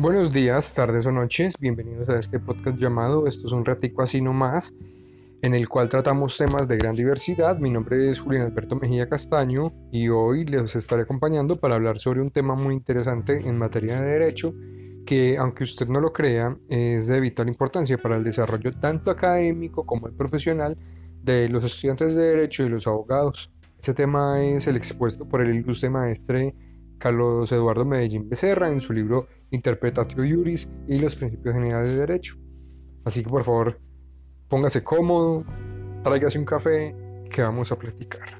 Buenos días, tardes o noches, bienvenidos a este podcast llamado Esto es un ratico así nomás, en el cual tratamos temas de gran diversidad. Mi nombre es Julián Alberto Mejía Castaño y hoy les estaré acompañando para hablar sobre un tema muy interesante en materia de derecho que, aunque usted no lo crea, es de vital importancia para el desarrollo tanto académico como el profesional de los estudiantes de derecho y los abogados. Este tema es el expuesto por el ilustre maestre Carlos Eduardo Medellín Becerra en su libro Interpretatio Iuris y los principios generales de derecho. Así que por favor, póngase cómodo, tráigase un café que vamos a platicar.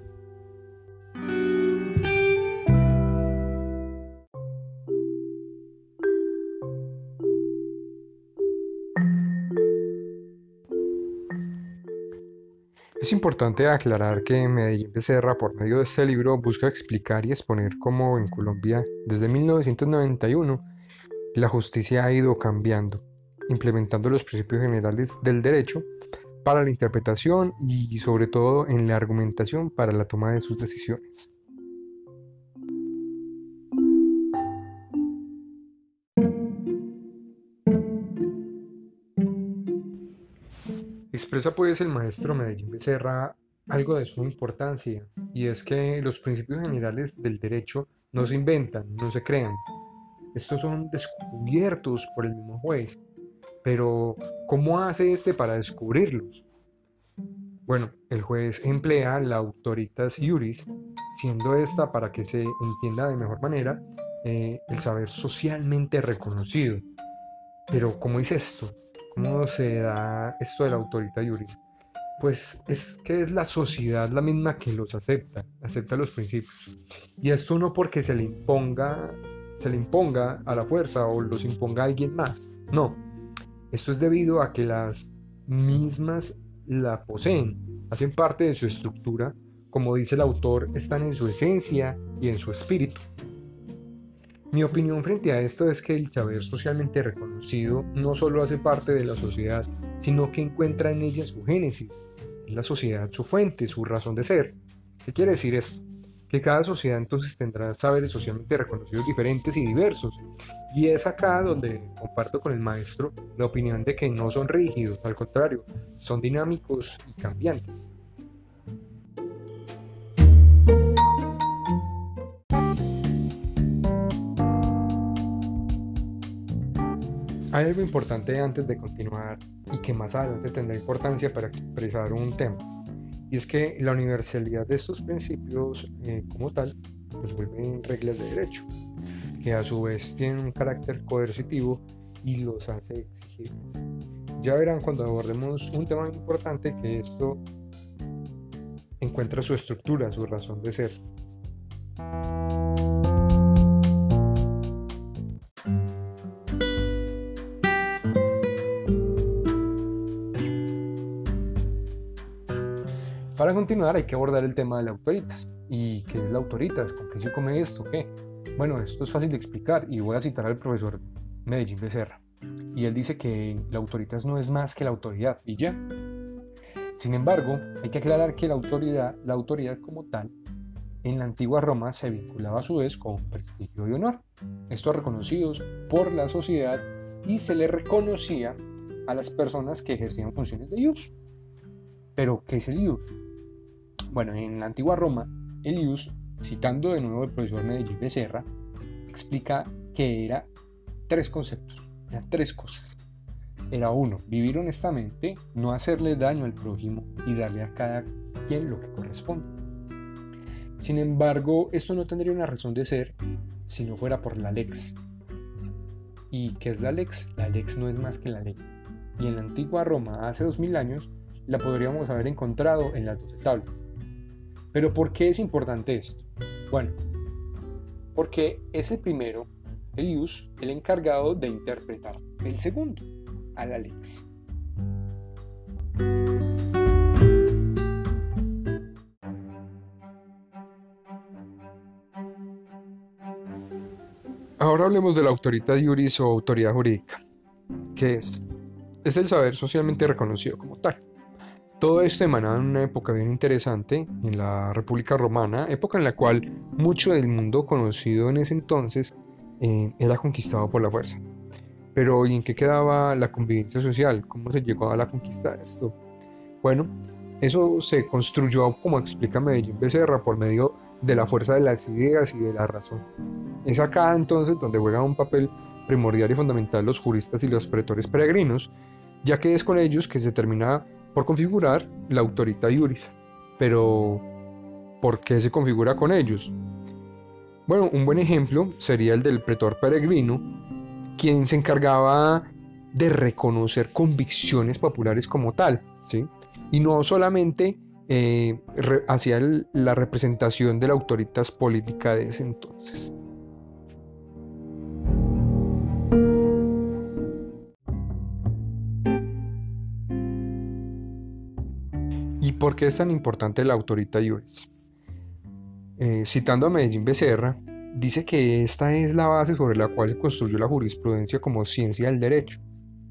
Es importante aclarar que Medellín Becerra, por medio de este libro, busca explicar y exponer cómo en Colombia, desde 1991, la justicia ha ido cambiando, implementando los principios generales del derecho para la interpretación y sobre todo en la argumentación para la toma de sus decisiones. Expresa pues el maestro Medellín Becerra algo de suma importancia, y es que los principios generales del derecho no se inventan, no se crean. Estos son descubiertos por el mismo juez. Pero, ¿cómo hace este para descubrirlos? Bueno, el juez emplea la autoritas iuris, siendo esta, para que se entienda de mejor manera, eh, el saber socialmente reconocido. Pero, ¿cómo es esto? ¿Cómo se da esto de la autorita juris? Pues es que es la sociedad la misma que los acepta, acepta los principios. Y esto no porque se le imponga, se le imponga a la fuerza o los imponga a alguien más. No. Esto es debido a que las mismas la poseen, hacen parte de su estructura, como dice el autor, están en su esencia y en su espíritu. Mi opinión frente a esto es que el saber socialmente reconocido no solo hace parte de la sociedad, sino que encuentra en ella su génesis, en la sociedad su fuente, su razón de ser. ¿Qué quiere decir esto? Que cada sociedad entonces tendrá saberes socialmente reconocidos diferentes y diversos. Y es acá donde comparto con el maestro la opinión de que no son rígidos, al contrario, son dinámicos y cambiantes. Hay algo importante antes de continuar y que más adelante tendrá importancia para expresar un tema. Y es que la universalidad de estos principios eh, como tal los vuelve reglas de derecho, que a su vez tienen un carácter coercitivo y los hace exigibles. Ya verán cuando abordemos un tema importante que esto encuentra su estructura, su razón de ser. Para continuar hay que abordar el tema de la autoritas. ¿Y qué es la autoritas? ¿Con qué se come esto? ¿Qué? Bueno, esto es fácil de explicar y voy a citar al profesor Medellín Becerra. Y él dice que la autoritas no es más que la autoridad y ya. Sin embargo, hay que aclarar que la autoridad, la autoridad como tal, en la antigua Roma se vinculaba a su vez con prestigio y honor. Estos reconocidos por la sociedad y se le reconocía a las personas que ejercían funciones de ius. Pero, ¿qué es el ius? Bueno, en la antigua Roma, Elius, citando de nuevo el profesor Medellín Becerra, explica que era tres conceptos, eran tres cosas. Era uno, vivir honestamente, no hacerle daño al prójimo y darle a cada quien lo que corresponde. Sin embargo, esto no tendría una razón de ser si no fuera por la lex. ¿Y qué es la lex? La lex no es más que la ley. Y en la antigua Roma, hace 2000 años, la podríamos haber encontrado en las 12 tablas. Pero ¿por qué es importante esto? Bueno, porque es el primero, el ius, el encargado de interpretar el segundo, a la lex. Ahora hablemos de la autoridad iuris o autoridad jurídica. ¿Qué es? Es el saber socialmente reconocido como tal. Todo esto emanaba en una época bien interesante, en la República Romana, época en la cual mucho del mundo conocido en ese entonces eh, era conquistado por la fuerza. Pero ¿y en qué quedaba la convivencia social? ¿Cómo se llegó a la conquista de esto? Bueno, eso se construyó, como explica Medellín Becerra, por medio de la fuerza de las ideas y de la razón. Es acá entonces donde juegan un papel primordial y fundamental los juristas y los pretores peregrinos, ya que es con ellos que se termina por configurar la autorita iuris. Pero, ¿por qué se configura con ellos? Bueno, un buen ejemplo sería el del pretor peregrino, quien se encargaba de reconocer convicciones populares como tal, ¿sí? Y no solamente eh, hacia la representación de la autoridad política de ese entonces. Qué es tan importante la autoridad iuris? Eh, citando a Medellín Becerra, dice que esta es la base sobre la cual se construyó la jurisprudencia como ciencia del derecho.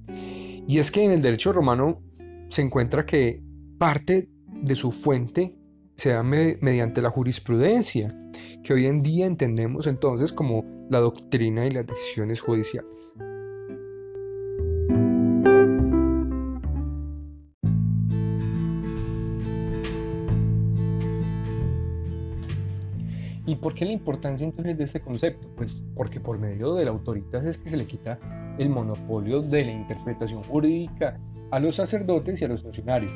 Y es que en el derecho romano se encuentra que parte de su fuente se da mediante la jurisprudencia, que hoy en día entendemos entonces como la doctrina y las decisiones judiciales. Por qué la importancia entonces de este concepto? Pues porque por medio de la autoridad es que se le quita el monopolio de la interpretación jurídica a los sacerdotes y a los funcionarios.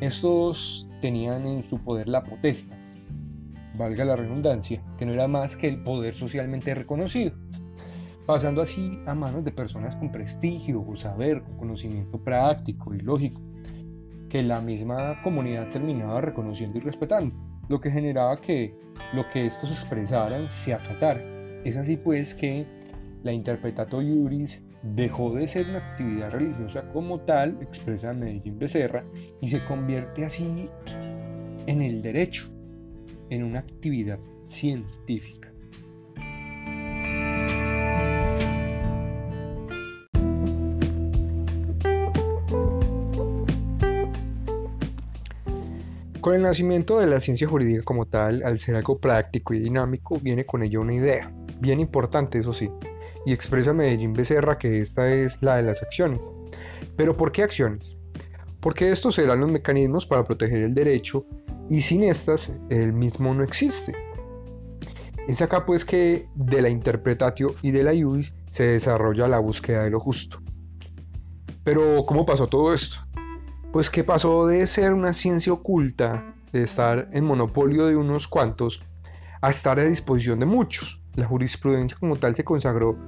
Estos tenían en su poder la potestas, valga la redundancia, que no era más que el poder socialmente reconocido, pasando así a manos de personas con prestigio, con saber, con conocimiento práctico y lógico, que la misma comunidad terminaba reconociendo y respetando, lo que generaba que lo que estos expresaran se acatara. Es así pues que la interpretato iuris dejó de ser una actividad religiosa como tal, expresa Medellín Becerra, y se convierte así en el derecho, en una actividad científica. Con el nacimiento de la ciencia jurídica como tal, al ser algo práctico y dinámico, viene con ello una idea, bien importante eso sí, y expresa Medellín Becerra que esta es la de las acciones. Pero ¿por qué acciones? Porque estos serán los mecanismos para proteger el derecho y sin estas el mismo no existe. Es acá pues que de la interpretatio y de la iuris se desarrolla la búsqueda de lo justo. Pero ¿cómo pasó todo esto? Pues que pasó de ser una ciencia oculta, de estar en monopolio de unos cuantos, a estar a disposición de muchos. La jurisprudencia como tal se consagró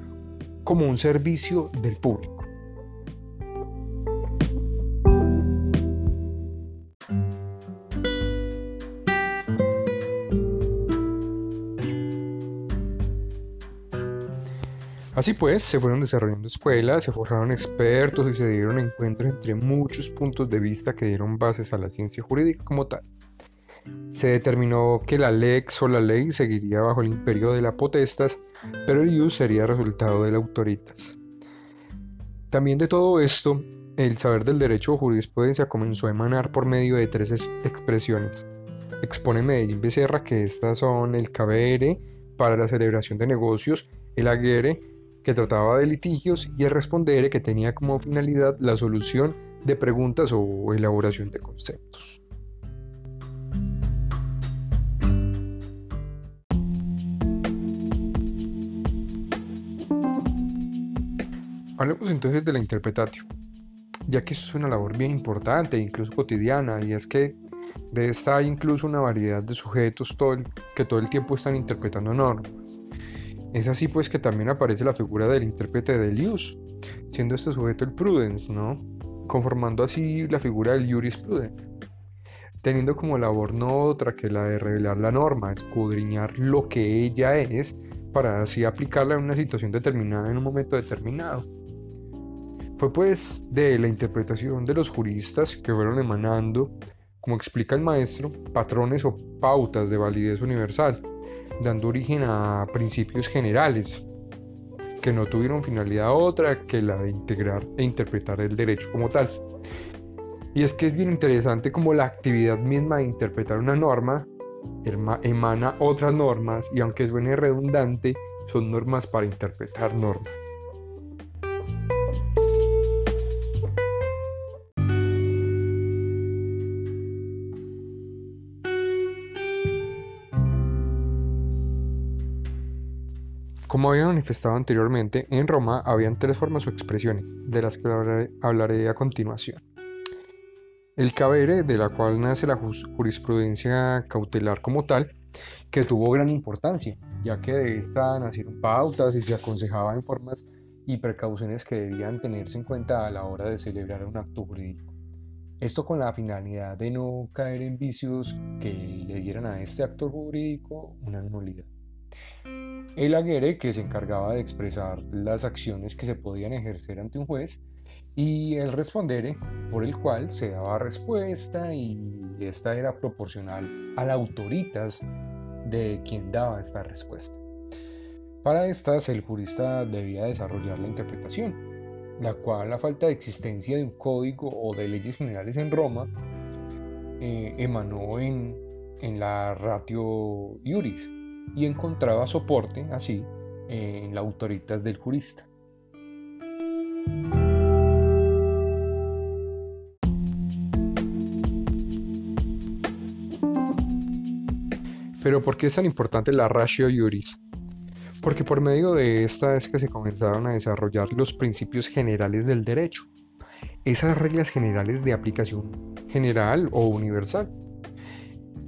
como un servicio del público. Así pues, se fueron desarrollando escuelas, se forjaron expertos y se dieron encuentros entre muchos puntos de vista que dieron bases a la ciencia jurídica como tal. Se determinó que la lex o la ley seguiría bajo el imperio de la potestas, pero el ius sería resultado de la autoritas. También de todo esto, el saber del derecho o jurisprudencia comenzó a emanar por medio de tres expresiones. Expone Medellín Becerra que estas son el cabere para la celebración de negocios, el aguere que trataba de litigios y el respondere que tenía como finalidad la solución de preguntas o elaboración de conceptos. Hablemos entonces de la interpretatio, ya que es una labor bien importante incluso cotidiana, y es que de esta hay incluso una variedad de sujetos que todo el tiempo están interpretando normas. Es así pues que también aparece la figura del intérprete del ius, siendo este sujeto el prudence, ¿no? Conformando así la figura del jurisprudence, teniendo como labor no otra que la de revelar la norma, escudriñar lo que ella es, para así aplicarla en una situación determinada en un momento determinado. Fue pues de la interpretación de los juristas que fueron emanando, como explica el maestro, patrones o pautas de validez universal, dando origen a principios generales que no tuvieron finalidad otra que la de integrar e interpretar el derecho como tal. Y es que es bien interesante como la actividad misma de interpretar una norma emana otras normas y aunque suene redundante, son normas para interpretar normas. Como había manifestado anteriormente, en Roma habían tres formas o expresiones, de las que hablaré a continuación. El cabere, de la cual nace la jurisprudencia cautelar como tal, que tuvo gran importancia, ya que de esta nacieron pautas y se aconsejaban formas y precauciones que debían tenerse en cuenta a la hora de celebrar un acto jurídico. Esto con la finalidad de no caer en vicios que le dieran a este acto jurídico una nulidad. El aguere, que se encargaba de expresar las acciones que se podían ejercer ante un juez, y el respondere, por el cual se daba respuesta y esta era proporcional a la autoritas de quien daba esta respuesta. Para estas, el jurista debía desarrollar la interpretación, la cual, a falta de existencia de un código o de leyes generales en Roma, eh, emanó en, en la ratio iuris y encontraba soporte así en la autoritas del jurista. Pero ¿por qué es tan importante la ratio iuris? porque por medio de esta es que se comenzaron a desarrollar los principios generales del derecho, esas reglas generales de aplicación general o universal.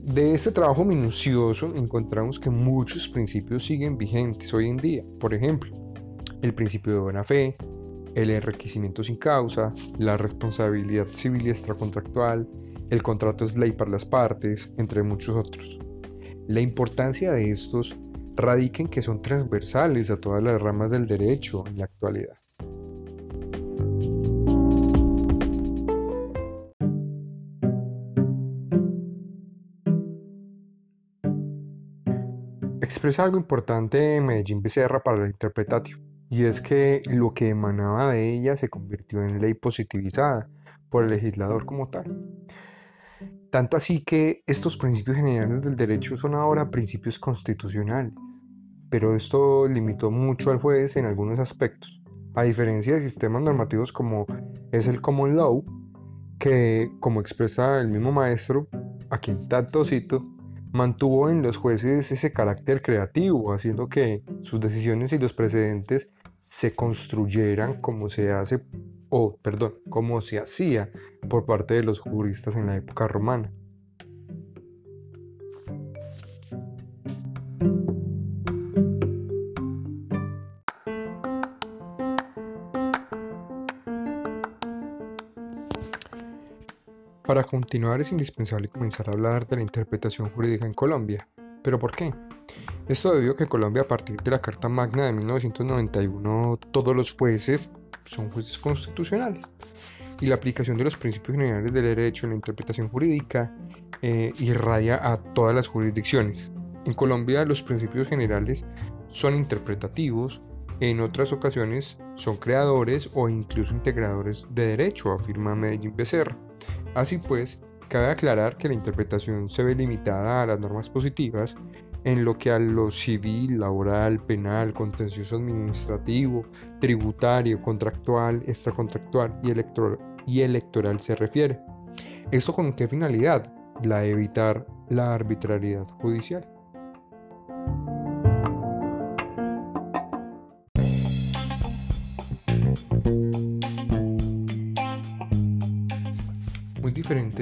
De este trabajo minucioso encontramos que muchos principios siguen vigentes hoy en día, por ejemplo, el principio de buena fe, el enriquecimiento sin causa, la responsabilidad civil y extracontractual, el contrato es ley para las partes, entre muchos otros. La importancia de estos radiquen que son transversales a todas las ramas del derecho en la actualidad. Expresa algo importante en Medellín Becerra para la interpretación, y es que lo que emanaba de ella se convirtió en ley positivizada por el legislador como tal. Tanto así que estos principios generales del derecho son ahora principios constitucionales, pero esto limitó mucho al juez en algunos aspectos, a diferencia de sistemas normativos como es el common law, que, como expresa el mismo maestro, aquí tanto cito, mantuvo en los jueces ese carácter creativo, haciendo que sus decisiones y los precedentes se construyeran como se hace o perdón, como se hacía por parte de los juristas en la época romana. Para continuar es indispensable comenzar a hablar de la interpretación jurídica en Colombia. ¿Pero por qué? Esto debido a que Colombia a partir de la Carta Magna de 1991 todos los jueces son jueces constitucionales y la aplicación de los principios generales del derecho en la interpretación jurídica eh, irradia a todas las jurisdicciones. En Colombia los principios generales son interpretativos, en otras ocasiones son creadores o incluso integradores de derecho, afirma Medellín Becerra. Así pues, cabe aclarar que la interpretación se ve limitada a las normas positivas en lo que a lo civil, laboral, penal, contencioso administrativo, tributario, contractual, extracontractual y, electoral se refiere. ¿Esto con qué finalidad? La evitar la arbitrariedad judicial.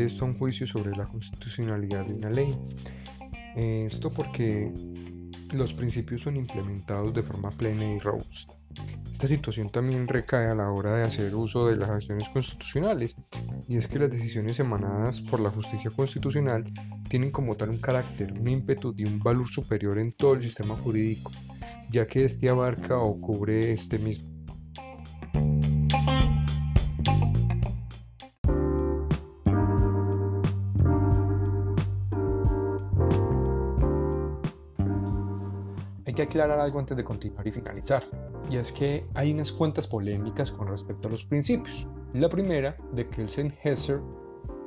Diferente esto un juicio sobre la constitucionalidad de una ley. Esto porque los principios son implementados de forma plena y robusta. Esta situación también recae a la hora de hacer uso de las acciones constitucionales, y es que las decisiones emanadas por la justicia constitucional tienen como tal un carácter, un ímpetu y un valor superior en todo el sistema jurídico, ya que este abarca o cubre este mismo. Aclarar algo antes de continuar y finalizar, y es que hay unas cuantas polémicas con respecto a los principios. La primera, de Kelsen-Hesser,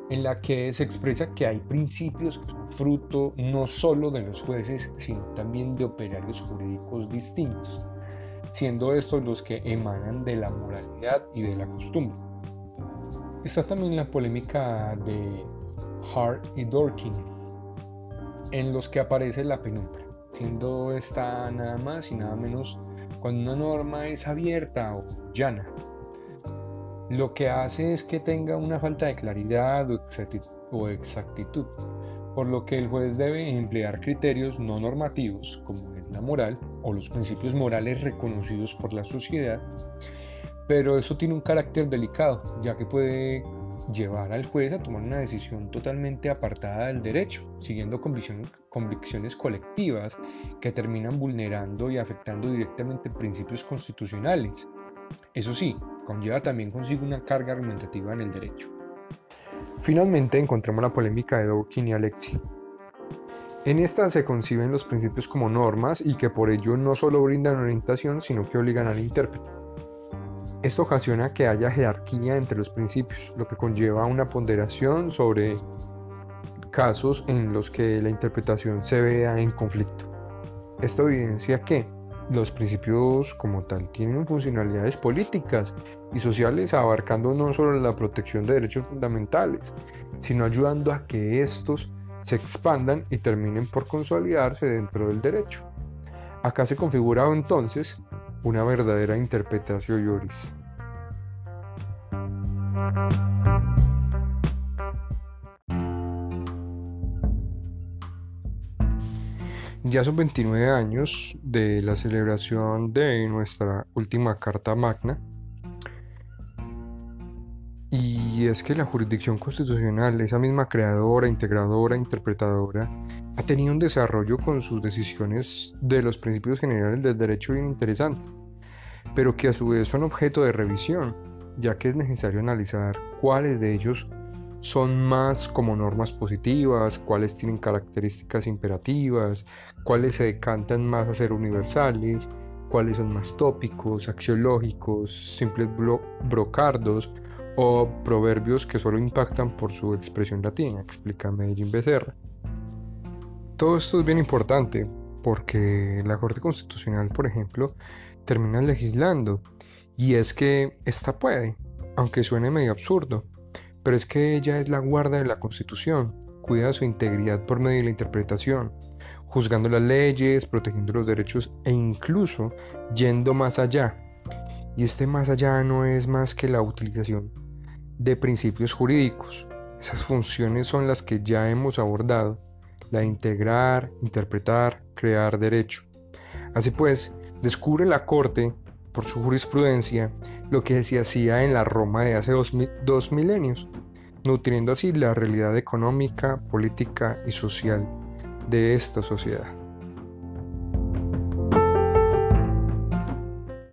en la que se expresa que hay principios fruto no solo de los jueces, sino también de operarios jurídicos distintos, siendo estos los que emanan de la moralidad y de la costumbre. Está también la polémica de Hart y Dorkin, en los que aparece la penumbra siendo esta nada más y nada menos cuando una norma es abierta o llana. Lo que hace es que tenga una falta de claridad o exactitud, por lo que el juez debe emplear criterios no normativos, como es la moral o los principios morales reconocidos por la sociedad, pero eso tiene un carácter delicado, ya que puede llevar al juez a tomar una decisión totalmente apartada del derecho, siguiendo convicciones colectivas que terminan vulnerando y afectando directamente principios constitucionales. Eso sí, conlleva también consigo una carga argumentativa en el derecho. Finalmente encontramos la polémica de Dworkin y Alexi. En esta se conciben los principios como normas y que por ello no solo brindan orientación, sino que obligan al intérprete. Esto ocasiona que haya jerarquía entre los principios, lo que conlleva una ponderación sobre casos en los que la interpretación se vea en conflicto. Esto evidencia que los principios como tal tienen funcionalidades políticas y sociales abarcando no solo la protección de derechos fundamentales, sino ayudando a que estos se expandan y terminen por consolidarse dentro del derecho. Acá se configura entonces una verdadera interpretación Ioris. Ya son 29 años de la celebración de nuestra última Carta Magna. Y es que la jurisdicción constitucional, esa misma creadora, integradora, interpretadora, ha tenido un desarrollo con sus decisiones de los principios generales del derecho bien interesante, pero que a su vez son objeto de revisión, ya que es necesario analizar cuáles de ellos son más como normas positivas, cuáles tienen características imperativas, cuáles se decantan más a ser universales, cuáles son más tópicos, axiológicos, simples brocardos o proverbios que solo impactan por su expresión latina, explica Medellín Becerra. Todo esto es bien importante porque la Corte Constitucional, por ejemplo, termina legislando y es que esta puede, aunque suene medio absurdo, pero es que ella es la guarda de la Constitución, cuida su integridad por medio de la interpretación, juzgando las leyes, protegiendo los derechos e incluso yendo más allá. Y este más allá no es más que la utilización de principios jurídicos. Esas funciones son las que ya hemos abordado la integrar, interpretar, crear derecho. Así pues, descubre la Corte, por su jurisprudencia, lo que se hacía en la Roma de hace dos, dos milenios, nutriendo así la realidad económica, política y social de esta sociedad.